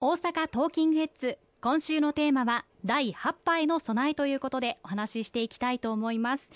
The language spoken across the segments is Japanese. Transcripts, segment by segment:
大阪トーキングヘッズ。今週のテーマは第8波への備えということでお話ししていきたいと思います。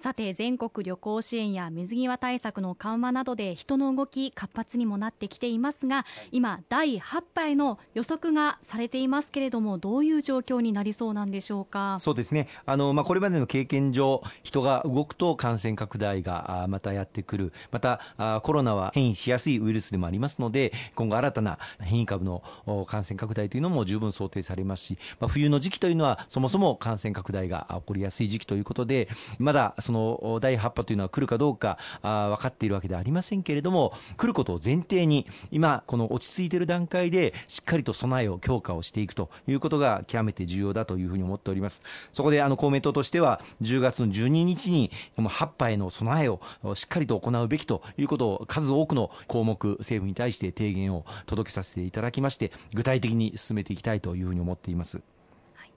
さて全国旅行支援や水際対策の緩和などで人の動き活発にもなってきていますが今第8波への予測がされていますけれどもどういう状況になりそうなんでしょうか？そうですね。あの、まあ、これまでの経験上人が動くと感染拡大がまたやってくる。またコロナは変異しやすいウイルスでもありますので今後新たな変異株の感染拡大というのも十分想定されますし、まあ、冬の時期というのはそもそも感染拡大が起こりやすい時期ということでまだそその第8波というのは来るかどうかあ分かっているわけではありませんけれども来ることを前提に今この落ち着いている段階でしっかりと備えを強化をしていくということが極めて重要だというふうに思っております。そこであの公明党としては10月の12日にこの8波への備えをしっかりと行うべきということを数多くの項目政府に対して提言を届けさせていただきまして具体的に進めていきたいというふうに思っています。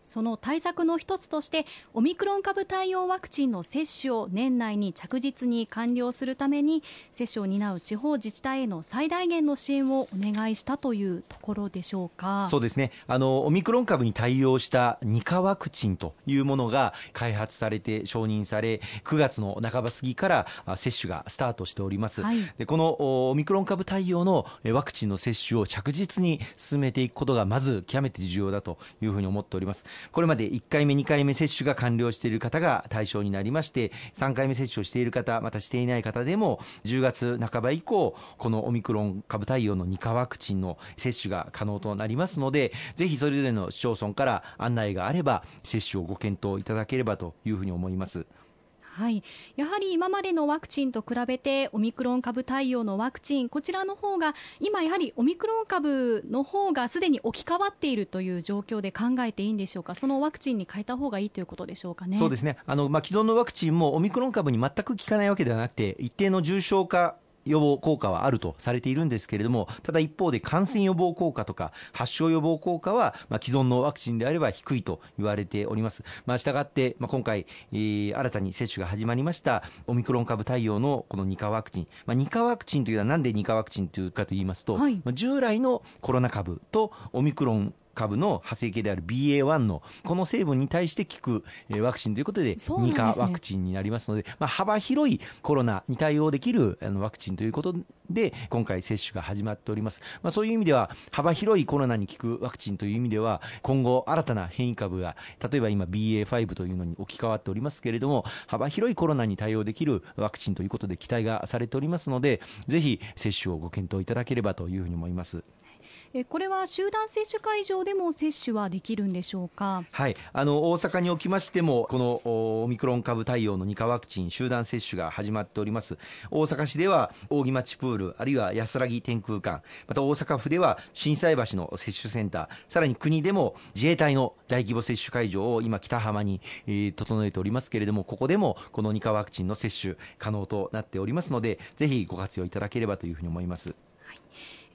その対策の一つとしてオミクロン株対応ワクチンの接種を年内に着実に完了するために接種を担う地方自治体への最大限の支援をお願いしたというところでしょうか。そうですね。あのオミクロン株に対応した2価ワクチンというものが開発されて承認され9月の半ば過ぎから接種がスタートしております、はい、でこのオミクロン株対応のワクチンの接種を着実に進めていくことがまず極めて重要だというふうに思っておりますこれまで1回目、2回目接種が完了している方が対象になりまして、3回目接種をしている方、またしていない方でも、10月半ば以降、このオミクロン株対応の2価ワクチンの接種が可能となりますので、ぜひそれぞれの市町村から案内があれば、接種をご検討いただければというふうに思います。はい、やはり今までのワクチンと比べてオミクロン株対応のワクチンこちらの方が今やはりオミクロン株の方がすでに置き換わっているという状況で考えていいんでしょうか？そのワクチンに変えた方がいいということでしょうかね？そうですね。あの、まあ、既存のワクチンもオミクロン株に全く効かないわけではなくて一定の重症化予防効果はあるとされているんですけれどもただ一方で感染予防効果とか発症予防効果は、まあ、既存のワクチンであれば低いと言われております。まあ、したがって、まあ、今回、えー、新たに接種が始まりましたオミクロン株対応のこの2価ワクチン、まあ、2価ワクチンというのはなんで2価ワクチンというかと言いますと、はい、従来のコロナ株とオミクロン株の派生系である BA.1 のこの成分に対して効くワクチンということで2価ワクチンになりますので、まあ、幅広いコロナに対応できるワクチンということで今回接種が始まっております、まあ、そういう意味では幅広いコロナに効くワクチンという意味では今後新たな変異株が例えば今 BA.5 というのに置き換わっておりますけれども幅広いコロナに対応できるワクチンということで期待がされておりますのでぜひ接種をご検討いただければというふうに思います。えこれは集団接種会場でも接種はできるんでしょうか？はい、あの大阪におきましてもこのオミクロン株対応の2価ワクチン集団接種が始まっております。大阪市では扇町プールあるいは安らぎ天空館、また大阪府では心斎橋の接種センター、さらに国でも自衛隊の大規模接種会場を今北浜に、えー、整えておりますけれども、ここでもこの2価ワクチンの接種可能となっておりますので、ぜひご活用いただければというふうに思います。はい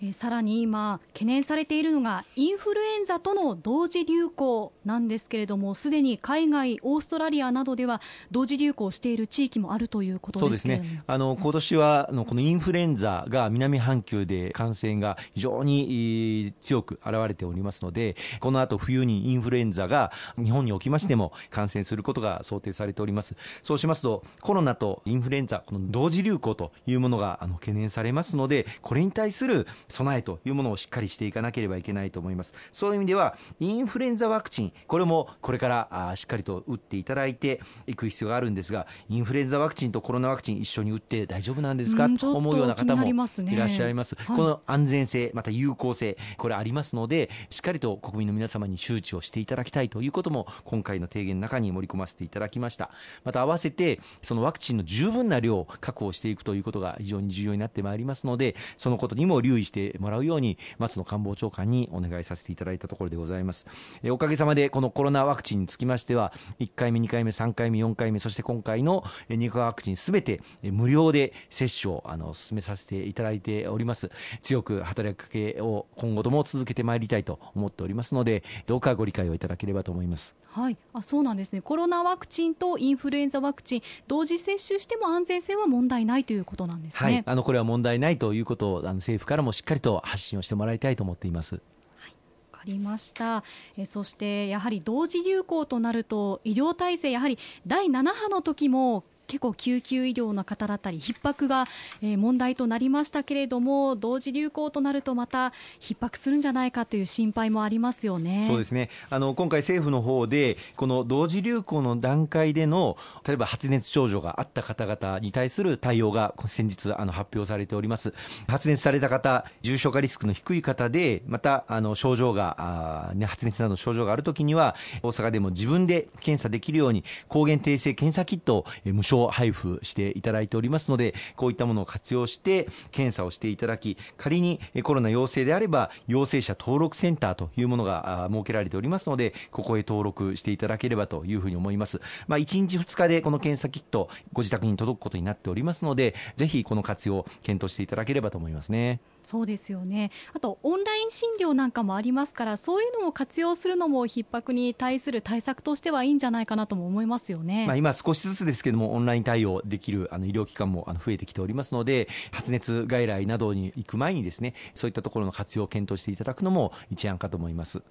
え、さらに今、懸念されているのがインフルエンザとの同時流行なんですけれどもすでに海外、オーストラリアなどでは同時流行している地域もあるということそうですね。あの今年はあのこのインフルエンザが南半球で感染が非常に強く現れておりますのでこの後冬にインフルエンザが日本におきましても感染することが想定されております。そうしますとコロナとインフルエンザこの同時流行というものがあの懸念されますのでこれに対する備えというものをしっかりしていかなければいけないと思います。そういう意味では、インフルエンザワクチン、これもこれからあしっかりと打っていただいていく必要があるんですが、インフルエンザワクチンとコロナワクチン一緒に打って大丈夫なんですか？と思うような方もいらっしゃいます。この安全性、また有効性、これありますので、しっかりと国民の皆様に周知をしていただきたいということも、今回の提言の中に盛り込ませていただきました。また合わせて、そのワクチンの十分な量を確保していくということが非常に重要になってまいりますので、そのことにも留意してもらうように松野官房長官にお願いさせていただいたところでございます。えおかげさまでこのコロナワクチンにつきましては1回目2回目3回目4回目そして今回の2価ワクチンすべて無料で接種をあの進めさせていただいております。強く働きかけを今後とも続けてまいりたいと思っておりますのでどうかご理解をいただければと思います。はい。あそうなんですね。コロナワクチンとインフルエンザワクチン同時接種しても安全性は問題ないということなんですね、はい、あのこれは問題ないということをあの政府からもしっかりと発信をしてもらいたいと思っています。はいかりましたえそしてやはり同時流行となると医療体制やはり第7波の時も結構救急医療の方だったり逼迫が、え、問題となりましたけれども同時流行となるとまた逼迫するんじゃないかという心配もありますよね。そうですね。あの今回政府の方でこの同時流行の段階での例えば発熱症状があった方々に対する対応が先日あの発表されております。発熱された方重症化リスクの低い方でまたあの症状があ、ね、発熱などの症状があるときには大阪でも自分で検査できるように抗原定性検査キットを無償配布していただいておりますので、こういったものを活用して検査をしていただき、仮にコロナ陽性であれば、陽性者登録センターというものが設けられておりますので、ここへ登録していただければというふうに思います。まあ、1日2日でこの検査キット、ご自宅に届くことになっておりますので、ぜひこの活用、検討していただければと思いますね。そうですよね。あと、オンライン診療なんかもありますから、そういうのを活用するのも逼迫に対する対策としてはいいんじゃないかなとも思いますよね。まあ、今少しずつですけども、オンライン対応できるあの医療機関もあの増えてきておりますので、発熱外来などに行く前にですね、そういったところの活用を検討していただくのも一案かと思います。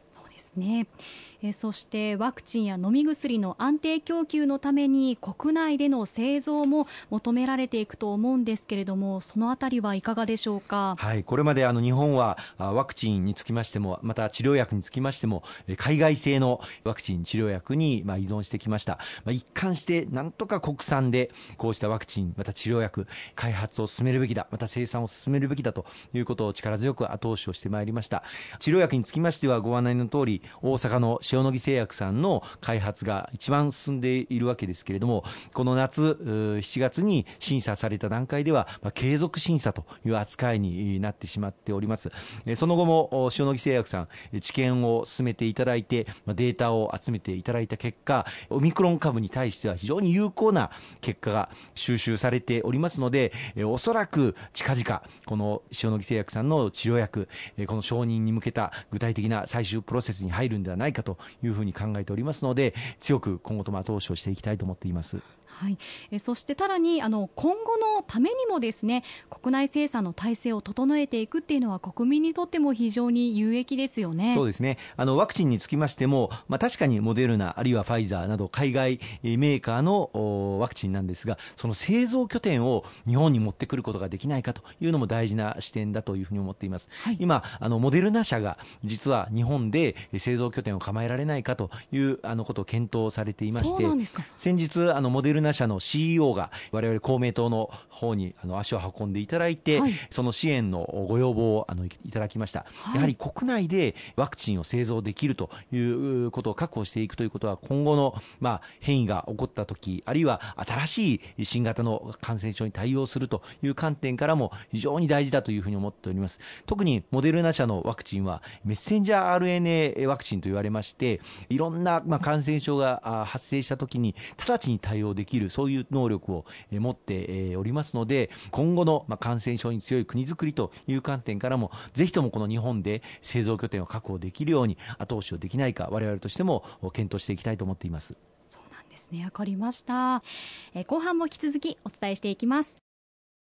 そうですね。えそしてワクチンや飲み薬の安定供給のために国内での製造も求められていくと思うんですけれどもそのあたりはいかがでしょうか、はい、これまであの日本はワクチンにつきましてもまた治療薬につきましても海外製のワクチン治療薬にま依存してきました、まあ、一貫してなんとか国産でこうしたワクチンまた治療薬開発を進めるべきだまた生産を進めるべきだということを力強く後押しをしてまいりました。治療薬につきましてはご案内の通り大阪の塩野義製薬さんの開発が一番進んでいるわけですけれども、この夏、7月に審査された段階では、まあ、継続審査という扱いになってしまっております。その後も塩野義製薬さん、治験を進めていただいて、データを集めていただいた結果、オミクロン株に対しては非常に有効な結果が収集されておりますので、おそらく近々、この塩野義製薬さんの治療薬、この承認に向けた具体的な最終プロセスに入るんではないかというふうに考えておりますので強く今後とも後押しをしていきたいと思っています。はい、えそしてさらにあの今後のためにもですね国内生産の体制を整えていくっていうのは国民にとっても非常に有益ですよね。そうですね。あのワクチンにつきましても、まあ確かにモデルナあるいはファイザーなど海外メーカーのワクチンなんですが、その製造拠点を日本に持ってくることができないかというのも大事な視点だというふうに思っています。はい、今あのモデルナ社が実は日本で製造拠点を構えられないかというあのことを検討されていまして、先日あのモデルナ社の CEO が我々公明党の方にあの足を運んでいただいて、はい、その支援のご要望をあのいただきました、はい、やはり国内でワクチンを製造できるということを確保していくということは今後の、まあ、変異が起こった時あるいは新しい新型の感染症に対応するという観点からも非常に大事だというふうに思っております。特にモデルナ社のワクチンはメッセンジャー RNA ワクチンと言われましていろんな、まあ、感染症が発生した時に直ちに対応できるそういう能力を持っておりますので今後の感染症に強い国づくりという観点からもぜひともこの日本で製造拠点を確保できるように後押しをできないか我々としても検討していきたいと思っています。そうなんですね。わかりましたえ後半も引き続きお伝えしていきます。